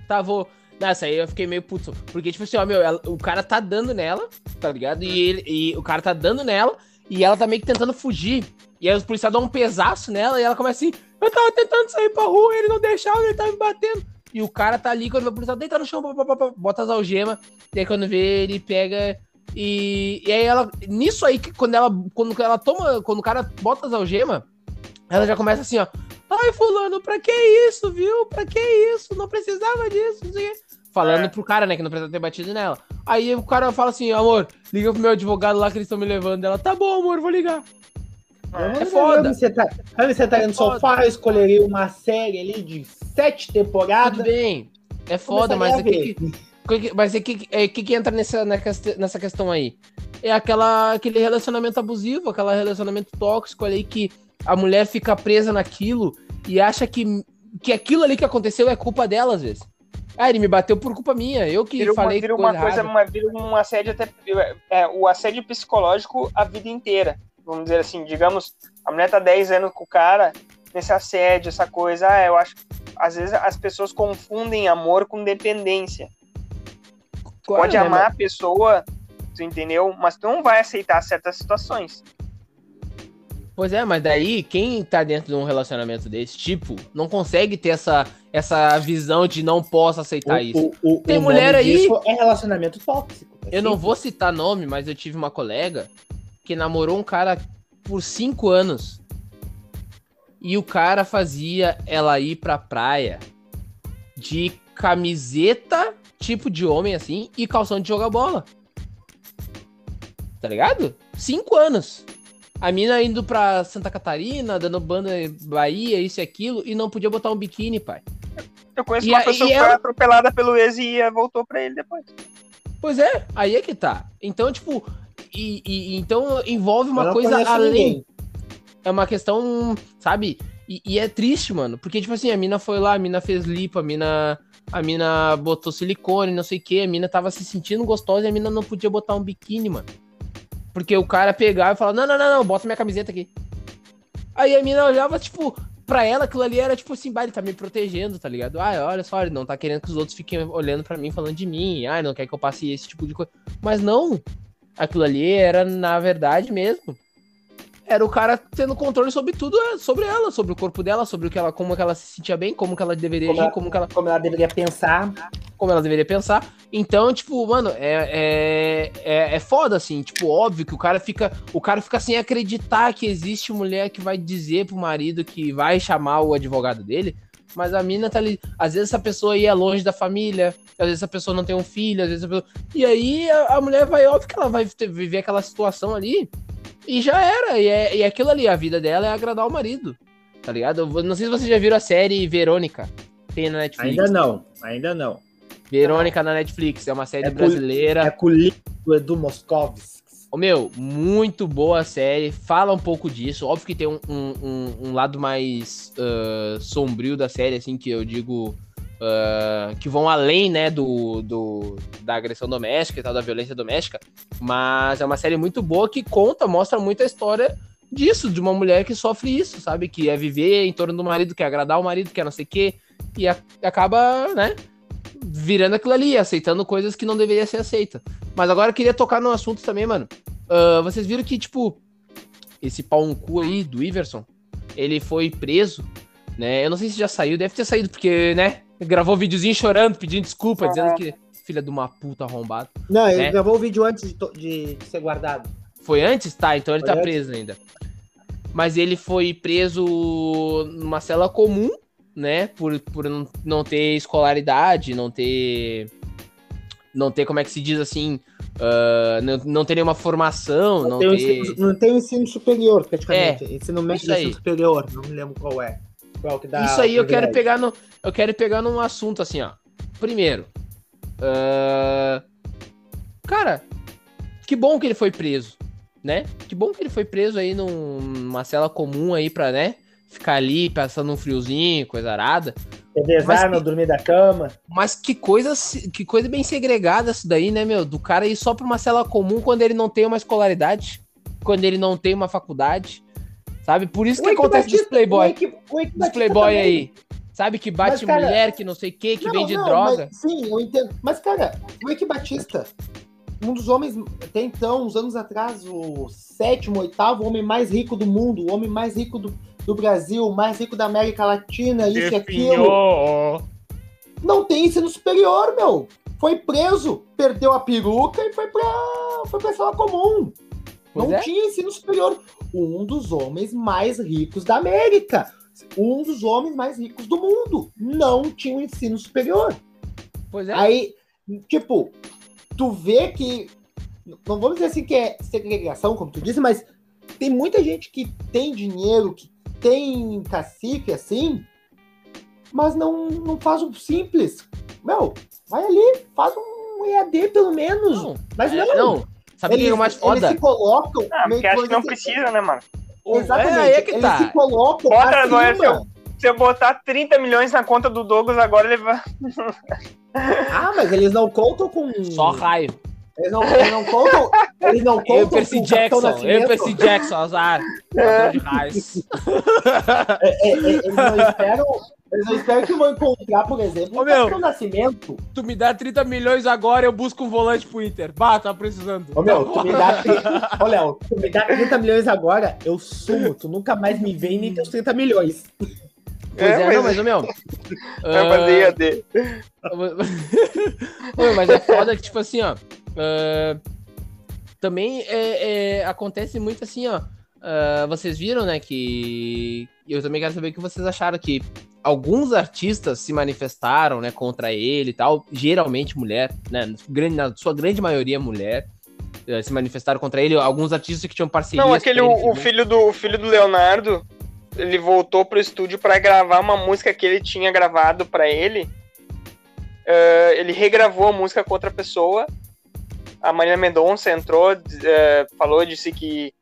Tá, vou. Nessa aí eu fiquei meio puto. Porque, tipo assim, ó, meu, ela, o cara tá dando nela, tá ligado? E, ele, e o cara tá dando nela e ela tá meio que tentando fugir. E aí os policiais dão um pesaço nela e ela começa assim: Eu tava tentando sair pra rua, ele não deixava, ele tava me batendo. E o cara tá ali, quando o policial deita no chão, bota as algemas. E aí quando vê, ele pega. E, e aí ela. Nisso aí, quando ela, quando ela toma. Quando o cara bota as algemas, ela já começa assim, ó. Ai, fulano, pra que isso, viu? Pra que isso? Não precisava disso, não sei o quê. Falando é. pro cara, né, que não precisa ter batido nela. Aí o cara fala assim, amor, liga pro meu advogado lá que eles estão me levando. Ela, tá bom, amor, vou ligar. É, é foda. Você tá, você tá é no sofá, eu escolheria uma série ali de sete temporadas. Tudo bem. É foda, mas o que, que, mas o que, é, que, que entra nessa, nessa questão aí? É aquela, aquele relacionamento abusivo, aquele relacionamento tóxico ali que a mulher fica presa naquilo e acha que, que aquilo ali que aconteceu é culpa dela, às vezes. Ah, ele me bateu por culpa minha, eu que vira falei uma, vira uma coisa, uma, vira um assédio até é, o assédio psicológico a vida inteira vamos dizer assim, digamos, a mulher tá 10 anos com o cara, nesse assédio, essa coisa, ah, eu acho às vezes as pessoas confundem amor com dependência. Claro, pode né, amar a pessoa, tu entendeu? Mas tu não vai aceitar certas situações. Pois é, mas daí quem tá dentro de um relacionamento desse tipo não consegue ter essa, essa visão de não posso aceitar o, isso. O, o, Tem mulher aí. É relacionamento tóxico. É eu não vou citar nome, mas eu tive uma colega que namorou um cara por cinco anos. E o cara fazia ela ir pra praia de camiseta, tipo de homem assim, e calção de jogar bola. Tá ligado? Cinco anos. A mina indo pra Santa Catarina, dando banda Bahia, isso e aquilo, e não podia botar um biquíni, pai. Eu conheço E uma a- pessoa que foi ela- atropelada pelo ex e voltou pra ele depois. Pois é, aí é que tá. Então, tipo, e, e- então envolve uma coisa além. ninguém. É uma questão, sabe? E, e é triste, mano. Porque, tipo assim, a mina foi lá, a mina fez lipo, a mina. A mina botou silicone, não sei o que, a mina tava se sentindo gostosa e a mina não podia botar um biquíni, mano. Porque o cara pegava e falava, não, não, não, não, bota minha camiseta aqui. Aí a mina olhava, tipo, pra ela aquilo ali era tipo assim, ele tá me protegendo, tá ligado? Ah, olha só, ele não tá querendo que os outros fiquem olhando pra mim, falando de mim. Ah, não quer que eu passe esse tipo de coisa. Mas não. Aquilo ali era, na verdade mesmo, era o cara tendo controle sobre tudo, é, sobre ela, sobre o corpo dela, sobre o que ela, como que ela se sentia bem, como que ela deveria Como agir, ela- como que ela, Como ela deveria pensar. como ela deveria pensar. Então, tipo, mano, é, é, é, é foda, assim, tipo, óbvio que o cara fica. O cara fica sem acreditar que existe mulher que vai dizer pro marido que vai chamar o advogado dele. Mas a mina tá ali. Às vezes essa pessoa aí é longe da família, às vezes essa pessoa não tem um filho, às vezes a pessoa... E aí a, a mulher vai, óbvio que ela vai ter- viver aquela situação ali. E já era. E é, e é aquilo ali, a vida dela é agradar o marido. Tá ligado? Eu não sei se vocês já viram a série Verônica. Tem na Netflix. Ainda não, ainda não. Verônica na Netflix, é uma série É com- brasileira. É com o livro do Edu. Ô, meu, muito boa a série. Fala um pouco disso. Óbvio que tem um, um, um- lado mais ah, sombrio da série, assim, que eu digo. Ah, que vão além, né, do, do- da agressão doméstica e tal, da violência doméstica. Mas é uma série muito boa que conta, mostra muito a história disso, de uma mulher que sofre isso, sabe? Que é viver em torno do marido, quer agradar o marido, quer não sei o quê. E a- acaba, né, virando aquilo ali, aceitando coisas que não deveria ser aceita. Mas agora eu queria tocar num assunto também, mano. Ah, vocês viram que, tipo, esse pau no cu aí do Iverson, ele foi preso, né? Eu não sei se já saiu, deve ter saído, porque, né? Gravou videozinho chorando, pedindo desculpa, dizendo que filha de uma puta arrombada. Não, ele É. gravou o vídeo antes de, de ser guardado. Foi antes? Tá, então ele Foi tá antes. preso ainda. Mas ele foi preso numa cela comum, né? Por, por não, não ter escolaridade, não ter. Não ter, como é que se diz assim? ah, não, não ter nenhuma formação, não, tem o ter. ensino, não tem o ensino superior, praticamente. ensino médio isso e aí. ensino superior. Não me lembro qual é. Isso aí eu quero pegar no. Eu quero pegar num assunto assim, ó. Primeiro. ah, cara, que bom que ele foi preso, né? Que bom que ele foi preso aí num- numa cela comum aí pra, né? Ficar ali passando um friozinho, coisa arada. Revezar, Mas não dormir da cama. Mas que coisa, que coisa bem segregada isso daí, né, meu? Do cara ir só pra uma cela comum quando ele não tem uma escolaridade, quando ele não tem uma faculdade, sabe? Por isso O que acontece dos playboy. o Eike Dos Batista playboy também. aí. Sabe que bate Mas, cara, mulher, que não sei o que, que Não, vende não, droga. mas- sim, eu entendo. Mas, cara, o Eike Batista, um dos homens, até então, uns anos atrás, o sétimo, oitavo homem mais rico do mundo, o homem mais rico do, do Brasil, o mais rico da América Latina, isso e aquilo. Não tem ensino superior, meu. Foi preso, perdeu a peruca e foi pra, foi pra sala comum. Pois não é. tinha ensino superior. Um dos homens mais ricos da América. Um dos homens mais ricos do mundo. Não tinha um ensino superior. Pois é. Aí, tipo, tu vê que. Não vamos dizer assim que é segregação, como tu disse, mas tem muita gente que tem dinheiro, que tem cacique assim, mas não, não faz um simples. Meu, vai ali, faz um EAD pelo menos. Não, mas é, não. não. Sabe o que é o mais Eles foda? se colocam. Ah, meio porque acho que não assim- precisa, né, mano? Exatamente. É, aí é que eles tá. se colocam Bota, acima. Noel, Se eu botar 30 milhões na conta do Douglas agora, ele vai. Ah, mas eles não contam com. Só raio. Eles não, eles não contam. Eles não contam Eu Percy Jackson, eu. Percy Jackson, azar. Raios. É, é, eles não esperam. Eles não esperam que vão encontrar, por exemplo, Ô, o meu. Capitão Nascimento. Tu me dá 30 milhões agora, eu busco um volante pro Inter. Bah, tá precisando. Ô meu, tu me dá. Ô, Léo, tu me dá 30 milhões agora, eu sumo. Tu nunca mais me vem nem teus 30 milhões. Pois é, É, mas- não, mas, ô, meu. Fazer ah. Ô, mas é foda que, tipo assim, ó. ah, também é, é, acontece muito assim, ó. ah, vocês viram, né, que. Eu também quero saber o que vocês acharam que alguns artistas se manifestaram, né, contra ele e tal. Geralmente mulher, né? grande- Na sua grande maioria mulher. eh, se manifestaram contra ele, alguns artistas que tinham parcerias. Não, aquele ele, o, filho do o filho do Leonardo, ele voltou pro estúdio pra gravar uma música que ele tinha gravado pra ele. Eh, ele regravou a música com outra pessoa. A Maria Mendonça entrou, eh, falou, disse que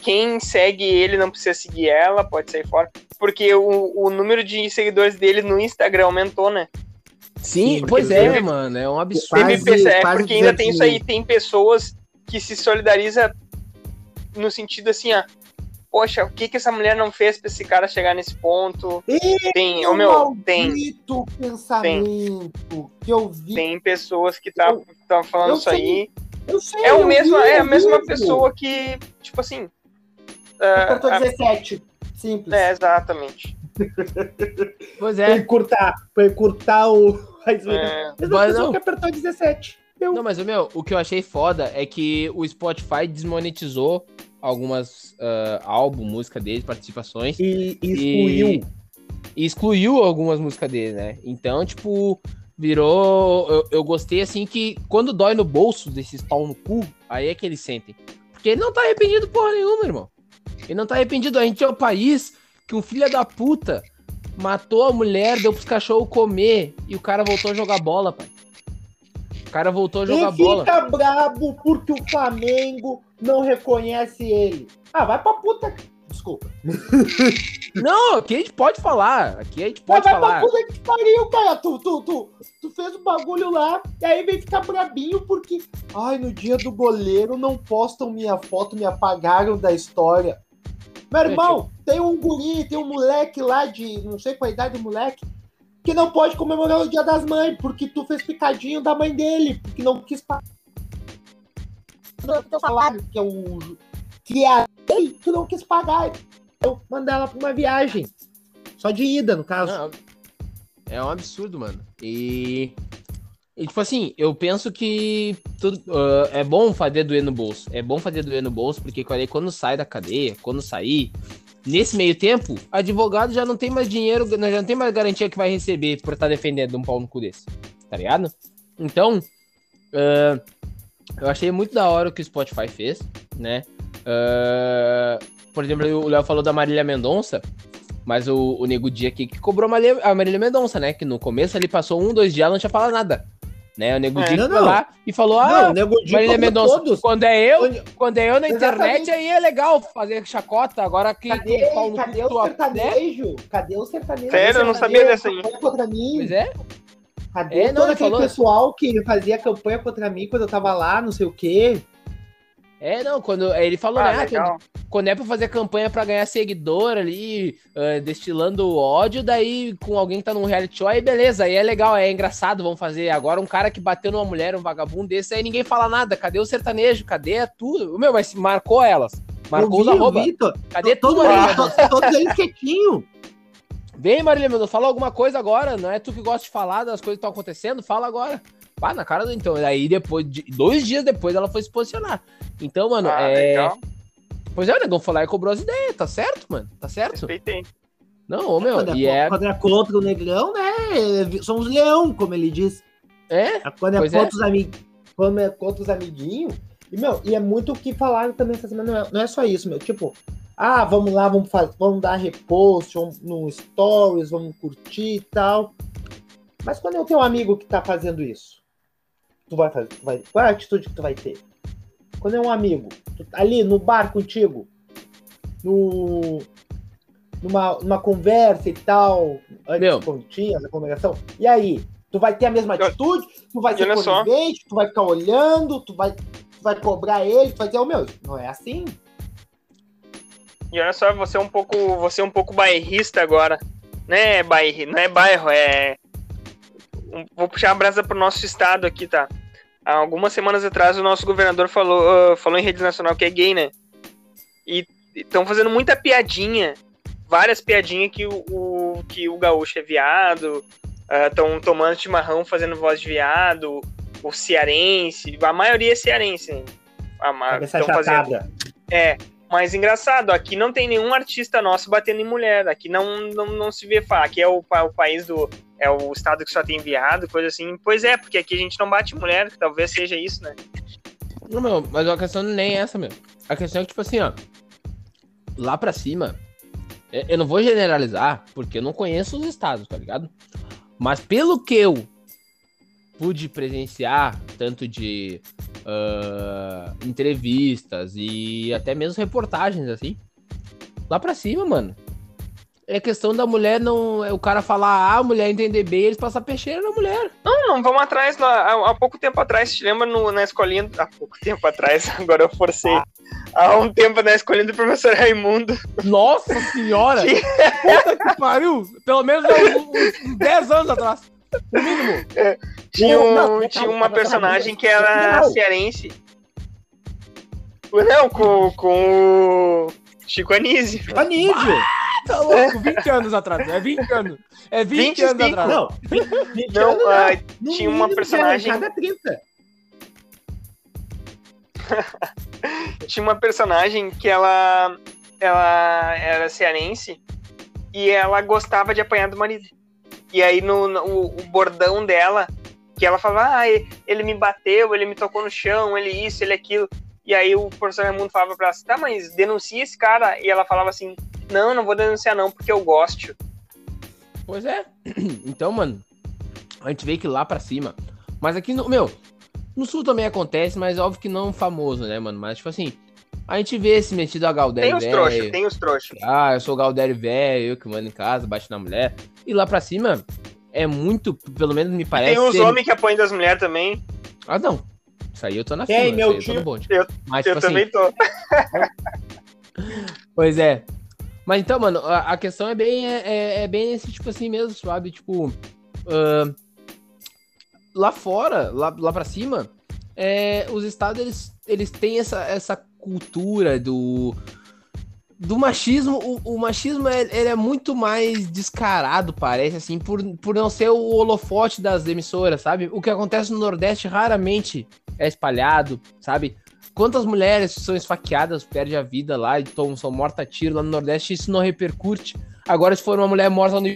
quem segue ele não precisa seguir ela, pode sair fora. Porque o, o número de seguidores dele no Instagram aumentou, né? Sim, Sim, pois é, ele- mano. É um absurdo. Quase- é quase porque ainda 200 tem isso aí, tem pessoas que se solidariza no sentido assim, ó. Poxa, o que que essa mulher não fez pra esse cara chegar nesse ponto? Tem, ô meu, tem, pensamento que eu vi. tem pessoas que tá, tá falando eu isso aí. Eu sei, É, o eu mesmo, vi, é a mesma vi, pessoa que, tipo assim. Ah, Apertou ah, 17. Simples. é, exatamente. Pois Pra é. encurtar, pra encurtar o. a zoeira. É, Mas não. que apertou 17. Eu... Não, mas, meu, o que eu achei foda é que o Spotify desmonetizou algumas ah, álbum, música dele, participações. E, e excluiu. e excluiu algumas músicas dele, né? Então, tipo, virou. Eu, eu gostei assim que quando dói no bolso desses pau no cu, aí é que eles sentem. Porque ele não tá arrependido porra nenhuma, irmão. Ele não tá arrependido. A gente é um país que um filho da puta matou a mulher, deu pros cachorros comer e o cara voltou a jogar bola, pai. O cara voltou a jogar e bola. fica brabo porque o Flamengo não reconhece ele. Ah, vai pra puta. Desculpa. Não, aqui a gente pode falar. Aqui a gente Mas pode vai falar. pra puta que pariu, cara. Tu, tu, tu, tu fez o bagulho lá e aí vem ficar brabinho porque. Ai, no dia do goleiro não postam minha foto, me apagaram da história. Meu irmão, tem um guri, tem um moleque lá de. não sei qual a idade do moleque. Que não pode comemorar o dia das mães, porque tu fez picadinho da mãe dele, porque não quis pagar o teu salário, que é o. que é a lei, tu não quis pagar. Eu mandar ela pra uma viagem. Só de ida, no caso. Não, é um absurdo, mano. E, e, tipo assim, eu penso que tudo, ah, é bom fazer doer no bolso. É bom fazer doer no bolso, porque quando sai da cadeia, quando sair, nesse meio tempo, advogado já não tem mais dinheiro, já não tem mais garantia que vai receber por estar defendendo um pau no cu desse. Tá ligado? Então, ah, eu achei muito da hora o que o Spotify fez, né? Ah, por exemplo, o Léo falou da Marília Mendonça. Mas o, o Nego Dia aqui que cobrou a Marília, a Marília Mendonça, né? Que no começo ele passou um, dois dias, ela não tinha falado nada. Né? O Nego É, Dia não, que foi não. lá e falou: Não, Ah, o Nego Di Marília Mendonça, todos. quando é eu, Onde- quando é eu na internet, Exatamente. aí é legal fazer chacota. Agora que Cadê, cadê o né? sertanejo? Cadê o sertanejo? Sério, eu não Cadê sabia dessa aí. Contra mim? Pois é, Cadê É, não, todo ele aquele falou- pessoal que fazia campanha contra mim quando eu tava lá, não sei o quê? É, não, quando ele falou, Ah, né? ah, quando, quando é pra fazer campanha pra ganhar seguidor ali, ah, destilando ódio, daí com alguém que tá num reality show, aí beleza, aí é legal, é engraçado, vamos fazer. Agora um cara que bateu numa mulher, um vagabundo desse, aí ninguém fala nada. Cadê o sertanejo? Cadê tudo? Meu, mas marcou elas. Marcou os arroba. Cadê todo tudo, Marília todos eles quietinhos. Vem, Marília Mendonça, fala alguma coisa agora. Não é tu que gosta de falar das coisas que estão acontecendo? Fala agora. Pá, na cara do então. Aí depois, de- dois dias depois, ela foi se posicionar. Então, mano, Ah, é. legal. Pois é, o negão foi lá e cobrou as ideias, tá certo, mano? Tá certo? Respeitei. Não, ô, meu, quando, e é, é. quando é contra o negrão, né? Somos leão, como ele diz. É, Quando é Pois contra é. os amiguinhos. Quando é contra os amiguinhos. E, meu, e é muito o que falaram também essa semana. Não é, não é só isso, meu. Tipo, ah, vamos lá, vamos, fazer, vamos dar repost vamos no stories, vamos curtir e tal. Mas quando é o teu amigo que tá fazendo isso, tu vai fazer, tu vai, qual é a atitude que tu vai ter? Quando é um amigo, tu tá ali no bar contigo, no, numa, numa conversa e tal, antes Meu. continhas, a comunicação, e aí? Tu vai ter a mesma Eu- atitude? Tu vai ser conivente? Tu vai ficar olhando? Tu vai, tu vai cobrar ele? Tu vai dizer, ô meu, não é assim? E olha só, você é um pouco, você é um pouco bairrista agora. Né, bairro, não é bairro, é. Vou puxar a brasa pro nosso estado aqui, tá? Há algumas semanas atrás o nosso governador falou, ah, falou em rede nacional que é gay, né? E estão fazendo muita piadinha, várias piadinhas que o, o- que o gaúcho é viado, estão tomando chimarrão fazendo voz de viado, o cearense, a maioria é cearense. né? A ma- fazendo, é, mas engraçado, aqui não tem nenhum artista nosso batendo em mulher. Aqui não, não, não se vê falar. Aqui é o, o país do. É o estado que só tem viado, coisa assim. Pois é, porque aqui a gente não bate mulher, talvez seja isso, né? Não, meu, mas a questão nem é essa, meu. A questão é que, tipo assim, ó. Lá pra cima, é, eu não vou generalizar, porque eu não conheço os estados, tá ligado? Mas pelo que eu pude presenciar, tanto de uh, entrevistas e até mesmo reportagens, assim, lá pra cima, mano. É questão da mulher não. É o cara falar A, a mulher entender B, eles passam peixeira na mulher. Não, não, vamos atrás. Há, há pouco tempo atrás, te lembra no, na escolinha. Há pouco tempo atrás, agora eu forcei. Ah. Há um tempo na escolinha do professor Raimundo. Nossa senhora! Puta que pariu! Pelo menos uns, uns 10 anos atrás. No mínimo. É, tinha, um, não, tinha uma personagem que era cearense. Não, com, com o Chico Anísio. Anísio! Tá louco, 20 anos atrás. É 20 anos. É 20 25. anos atrás. Não, 20 não, anos, não. tinha uma personagem. Cada 30. tinha uma personagem que ela, ela era cearense e ela gostava de apanhar do marido. E aí no, no o, bordão dela, que ela falava, ah, ele me bateu, ele me tocou no chão, ele isso, ele aquilo. E aí o professor Raimundo falava pra ela, tá, mas denuncia esse cara. E ela falava assim, não, não vou denunciar não, porque eu gosto. Pois é. Então, mano, a gente vê que lá pra cima. Mas aqui no. Meu, no sul também acontece, mas óbvio que não famoso, né, mano? Mas, tipo assim, a gente vê esse metido a Galdério Tem os trouxas, tem os trouxas. Ah, eu sou Galdério velho, eu que mando em casa, baixo na mulher. E lá pra cima é muito, pelo menos me parece. E tem os ser... homens que apoiam das mulheres também. Ah, não. Isso aí eu tô na fila. Tem, meu tio. Eu, eu, Mas, eu tipo assim, também assim... tô. pois é. Mas então, mano, a, a questão é bem, é, é, é, bem esse tipo assim mesmo, sabe? Tipo, uh, lá fora, lá, lá pra cima, é, os estados, eles, eles têm essa, essa cultura do, do machismo. O, o machismo, é, ele é muito mais descarado, parece, assim, por, por não ser o holofote das emissoras, sabe? O que acontece no Nordeste raramente é espalhado, sabe? Quantas mulheres são esfaqueadas, perdem a vida lá e tom, são mortas a tiro lá no Nordeste, isso não repercute. Agora, se for uma mulher morta no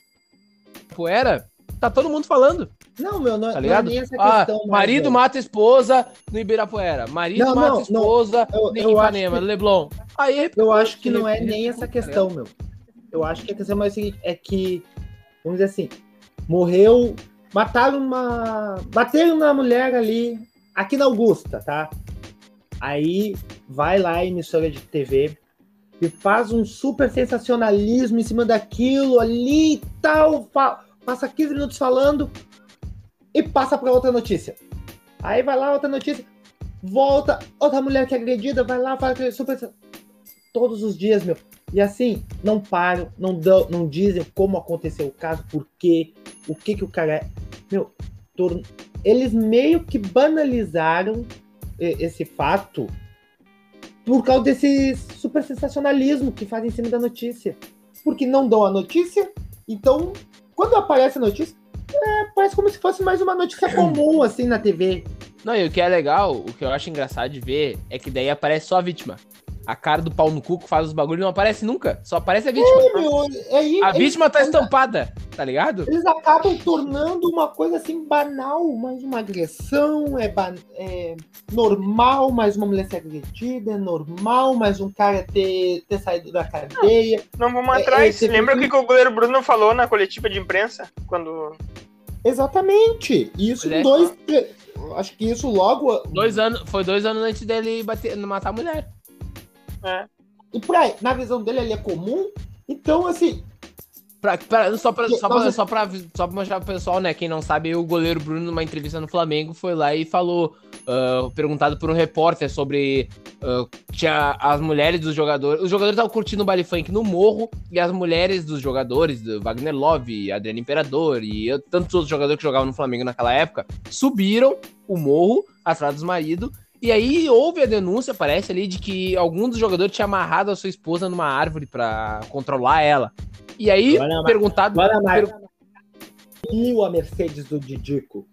Poeira, tá todo mundo falando. Não, meu, não, tá ligado? não é nem essa ah, questão. marido mata esposa no Ibirapuera. Marido não, mata não, esposa não. Eu, em Ipanema, que... Leblon. Aí, eu acho que não é nem essa questão, meu. Eu acho que a questão é mais seguinte, é que, vamos dizer assim, morreu, mataram uma... Bateram na mulher ali, aqui na Augusta, tá? Aí vai lá a emissora de TV e faz um super sensacionalismo em cima daquilo ali e tal, passa 15 minutos falando e passa para outra notícia. Aí vai lá outra notícia, volta, outra mulher que é agredida, vai lá, fala que super todos os dias, meu. E assim, não param, não dão, não dizem como aconteceu o caso, por quê, o que que o cara é. Meu, eles meio que banalizaram esse fato por causa desse super sensacionalismo que fazem em cima da notícia. Porque não dão a notícia, então, quando aparece a notícia, é, parece como se fosse mais uma notícia comum, assim, na TV. Não, e o que é legal, o que eu acho engraçado de ver, é que daí aparece só a vítima a cara do pau no cu que faz os bagulhos não aparece nunca. Só aparece a vítima. É, meu, é, a vítima tá estampada, tá ligado? Eles acabam tornando uma coisa assim banal, mais uma agressão, é, é normal mais uma mulher ser agredida, é normal mais um cara ter, ter saído da cadeia. Não, não vamos é, atrás. É, Lembra o que, que o goleiro Bruno falou na coletiva de imprensa? Quando. Exatamente. Isso dois. Acho que isso logo. Dois anos, foi dois anos antes dele bater, matar a mulher. É. E pra, na visão dele, ele é comum. Então, assim. Pra, pra, só, pra, só, pra, só, pra, só pra mostrar pro pessoal, né? Quem não sabe, o goleiro Bruno, numa entrevista no Flamengo, foi lá e falou, uh, perguntado por um repórter sobre. Uh, tinha as mulheres dos jogadores. Os jogadores estavam curtindo o baile funk no morro, e as mulheres dos jogadores, do Wagner Love, Adriano Imperador e eu, tantos outros jogadores que jogavam no Flamengo naquela época, subiram o morro atrás dos maridos e aí houve a denúncia, parece ali, de que algum dos jogadores tinha amarrado a sua esposa numa árvore para controlar ela. E aí, Olha, perguntado. Olha, per... E a Mercedes do Didico?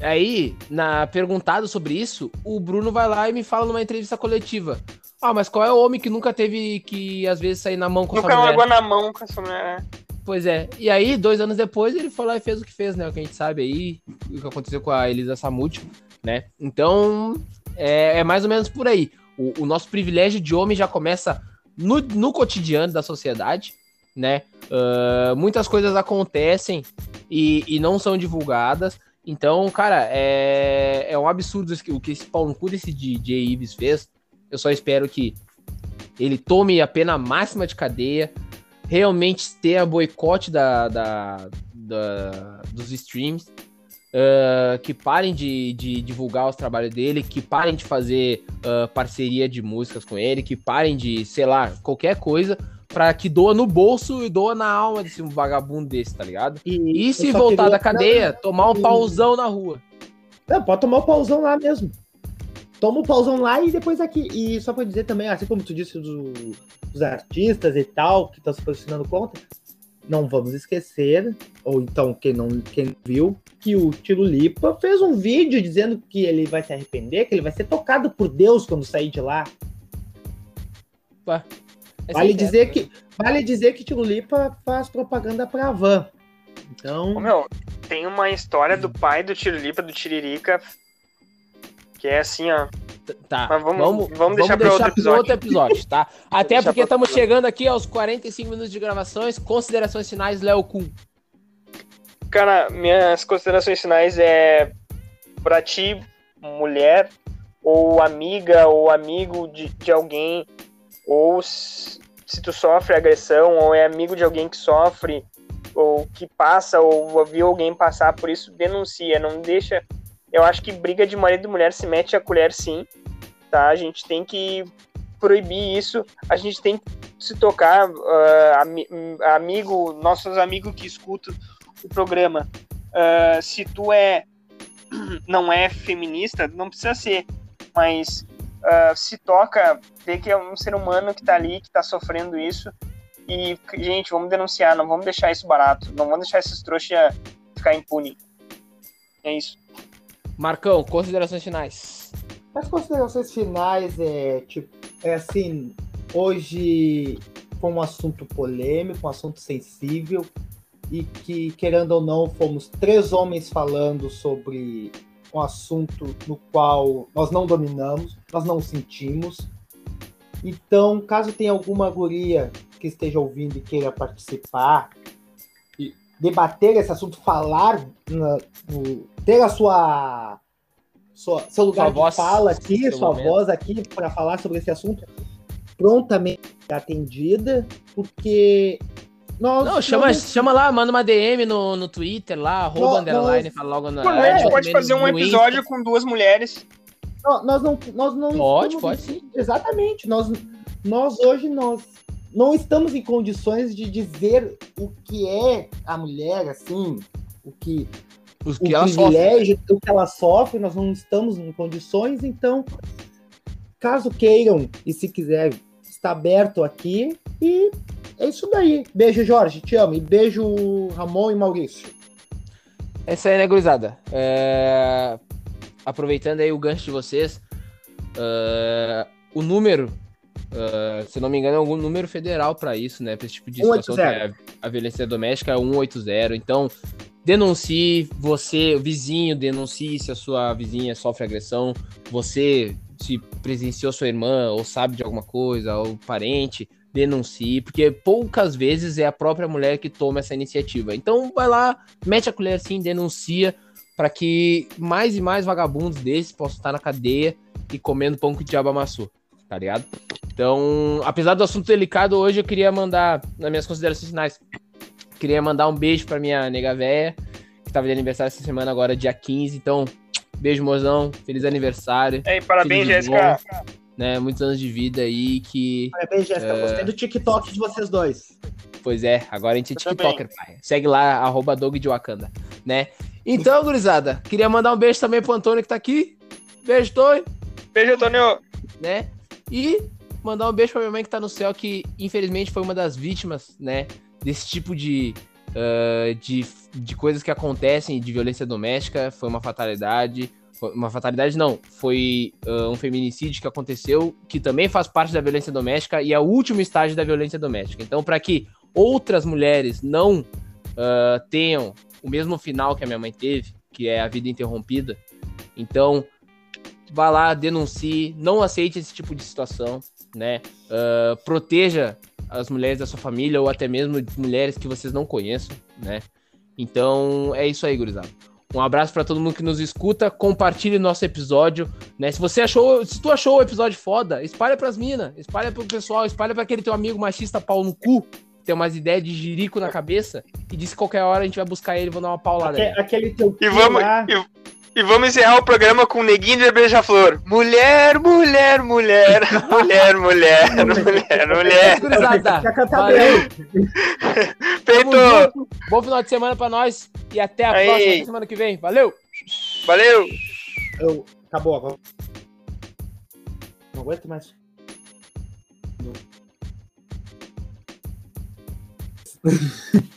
Aí, na perguntado sobre isso, o Bruno vai lá e me fala numa entrevista coletiva. Ah, mas qual é o homem que nunca teve que, às vezes, sair na mão com nunca sua mulher? Nunca água na mão com essa mulher. Né? Pois é. E aí, dois anos depois, ele foi lá e fez o que fez, né? O que a gente sabe aí, o que aconteceu com a Elisa Samúdio né? Então, É, é mais ou menos por aí. O, o, nosso privilégio de homem já começa no, no cotidiano da sociedade, né? Uh, muitas coisas acontecem e, e não são divulgadas. Então, cara, é, é um absurdo o que esse Paulo Cu desse DJ Ives fez. Eu só espero que ele tome a pena máxima de cadeia, realmente tenha boicote da, da, da dos streams, uh, que parem de, de, divulgar os trabalhos dele, que parem de fazer uh, parceria de músicas com ele, que parem de, sei lá, qualquer coisa para que doa no bolso e doa na alma desse vagabundo desse, tá ligado? E, e se voltar queria... da cadeia, tomar um pauzão na rua. Não, pode tomar o um pauzão lá mesmo. Toma o um pauzão lá e depois aqui. E só pra dizer também, assim como tu disse dos, dos artistas e tal, que estão se posicionando contra, não vamos esquecer, ou então quem não quem viu, que o Tirulipa fez um vídeo dizendo que ele vai se arrepender, que ele vai ser tocado por Deus quando sair de lá. Ué, vale dizer que vale dizer que Tirulipa faz propaganda para a Van. Então, Ô, meu, tem uma história do pai do Tirulipa, do Tiririca, que é assim, ó. Tá, Mas vamos, vamos, vamos deixar, para outro episódio. outro episódio, tá? Até porque estamos chegando aqui aos 45 minutos de gravações. Considerações finais, Léo Kuhn. Cara, minhas considerações finais é pra ti, mulher, ou amiga, ou amigo de, de alguém, ou se tu sofre agressão, ou é amigo de alguém que sofre, ou que passa, ou viu alguém passar por isso, denuncia, não deixa. Eu acho que briga de marido e mulher se mete a colher sim, tá? A gente tem que proibir isso, a gente tem que se tocar, uh, ami amigo, nossos amigos que escutam o programa, uh, se tu é não é feminista, não precisa ser, mas uh, se toca, vê que é um ser humano que tá ali, que tá sofrendo isso, e, gente, vamos denunciar, não vamos deixar isso barato, não vamos deixar esses trouxas ficar impune. É isso. Marcão, considerações finais. As considerações finais é tipo, é assim, hoje foi um assunto polêmico, um assunto sensível e que, querendo ou não, fomos três homens falando sobre um assunto no qual nós não dominamos, nós não sentimos. Então, caso tenha alguma guria que esteja ouvindo e queira participar, debater esse assunto, falar, na, no, ter a sua, sua seu lugar sua de voz, fala aqui, sua momento. voz aqui para falar sobre esse assunto, prontamente atendida, porque nós, não, chama, nós... chama lá, manda uma DM no, no Twitter lá, arroba underline, fala logo na. a gente pode fazer um episódio Insta. com duas mulheres. nós não, nós não. Pode, pode sim. Exatamente. Nós, nós hoje nós não estamos em condições de dizer o que é a mulher, assim, o que o, que o ela privilégio, sofre. o que ela sofre, nós não estamos em condições, então, caso queiram e se quiserem, está aberto aqui e é isso daí. Beijo, Jorge, te amo. E beijo, Ramon e Maurício. Essa aí, né, gurizada? É... Aproveitando aí o gancho de vocês, uh... o número Uh, se não me engano, é algum número federal para isso, né? Para esse tipo de situação, é a, a violência doméstica é 180. Então, denuncie, você, vizinho, denuncie se a sua vizinha sofre agressão, você se presenciou sua irmã ou sabe de alguma coisa, ou parente, denuncie, porque poucas vezes é a própria mulher que toma essa iniciativa. Então, vai lá, mete a colher assim, denuncia, para que mais e mais vagabundos desses possam estar na cadeia e comendo pão que o diabo amassou, tá ligado? Então, apesar do assunto delicado, hoje eu queria mandar, nas minhas considerações finais, queria mandar um beijo pra minha nega véia, que tava de aniversário essa semana agora, dia 15. Então, beijo, mozão. Feliz aniversário. Ei, parabéns, Jéssica. Né, muitos anos de vida aí que. Parabéns, Jéssica. Uh... Gostei do TikTok de vocês dois. Pois é, agora a gente é TikToker, pai. Segue lá, arroba Dog de Wakanda, né? Então, gurizada, queria mandar um beijo também pro Antônio que tá aqui. Beijo, Tony. Beijo, Antônio. Né? E mandar um beijo pra minha mãe que tá no céu, que infelizmente foi uma das vítimas, né? Desse tipo de, uh, de, de coisas que acontecem de violência doméstica. Foi uma fatalidade. Foi uma fatalidade não, foi uh, um feminicídio que aconteceu, que também faz parte da violência doméstica e é o último estágio da violência doméstica. Então, para que outras mulheres não uh, tenham o mesmo final que a minha mãe teve, que é a vida interrompida, então vá lá, denuncie, não aceite esse tipo de situação, né? Uh, proteja as mulheres da sua família ou até mesmo mulheres que vocês não conheçam, né? Então é isso aí, gurizada. Um abraço para todo mundo que nos escuta, compartilhe nosso episódio, né? Se você achou, se tu achou o episódio foda, espalha pras minas, espalha pro pessoal, espalha para aquele teu amigo machista pau no cu, tem umas ideias de jirico na cabeça e disse que qualquer hora a gente vai buscar ele e vou dar uma paulada. Aquele, aquele teu E vamos, lá, e, e vamos encerrar o programa com o Neguinho de Beija-Flor. Mulher, mulher, mulher, mulher, mulher, mulher, mulher. Cantar valeu. Feito! Bom final de semana pra nós e até a Aí. próxima até semana que vem. Valeu! Valeu! Eu, acabou agora. Não aguento mais. Não.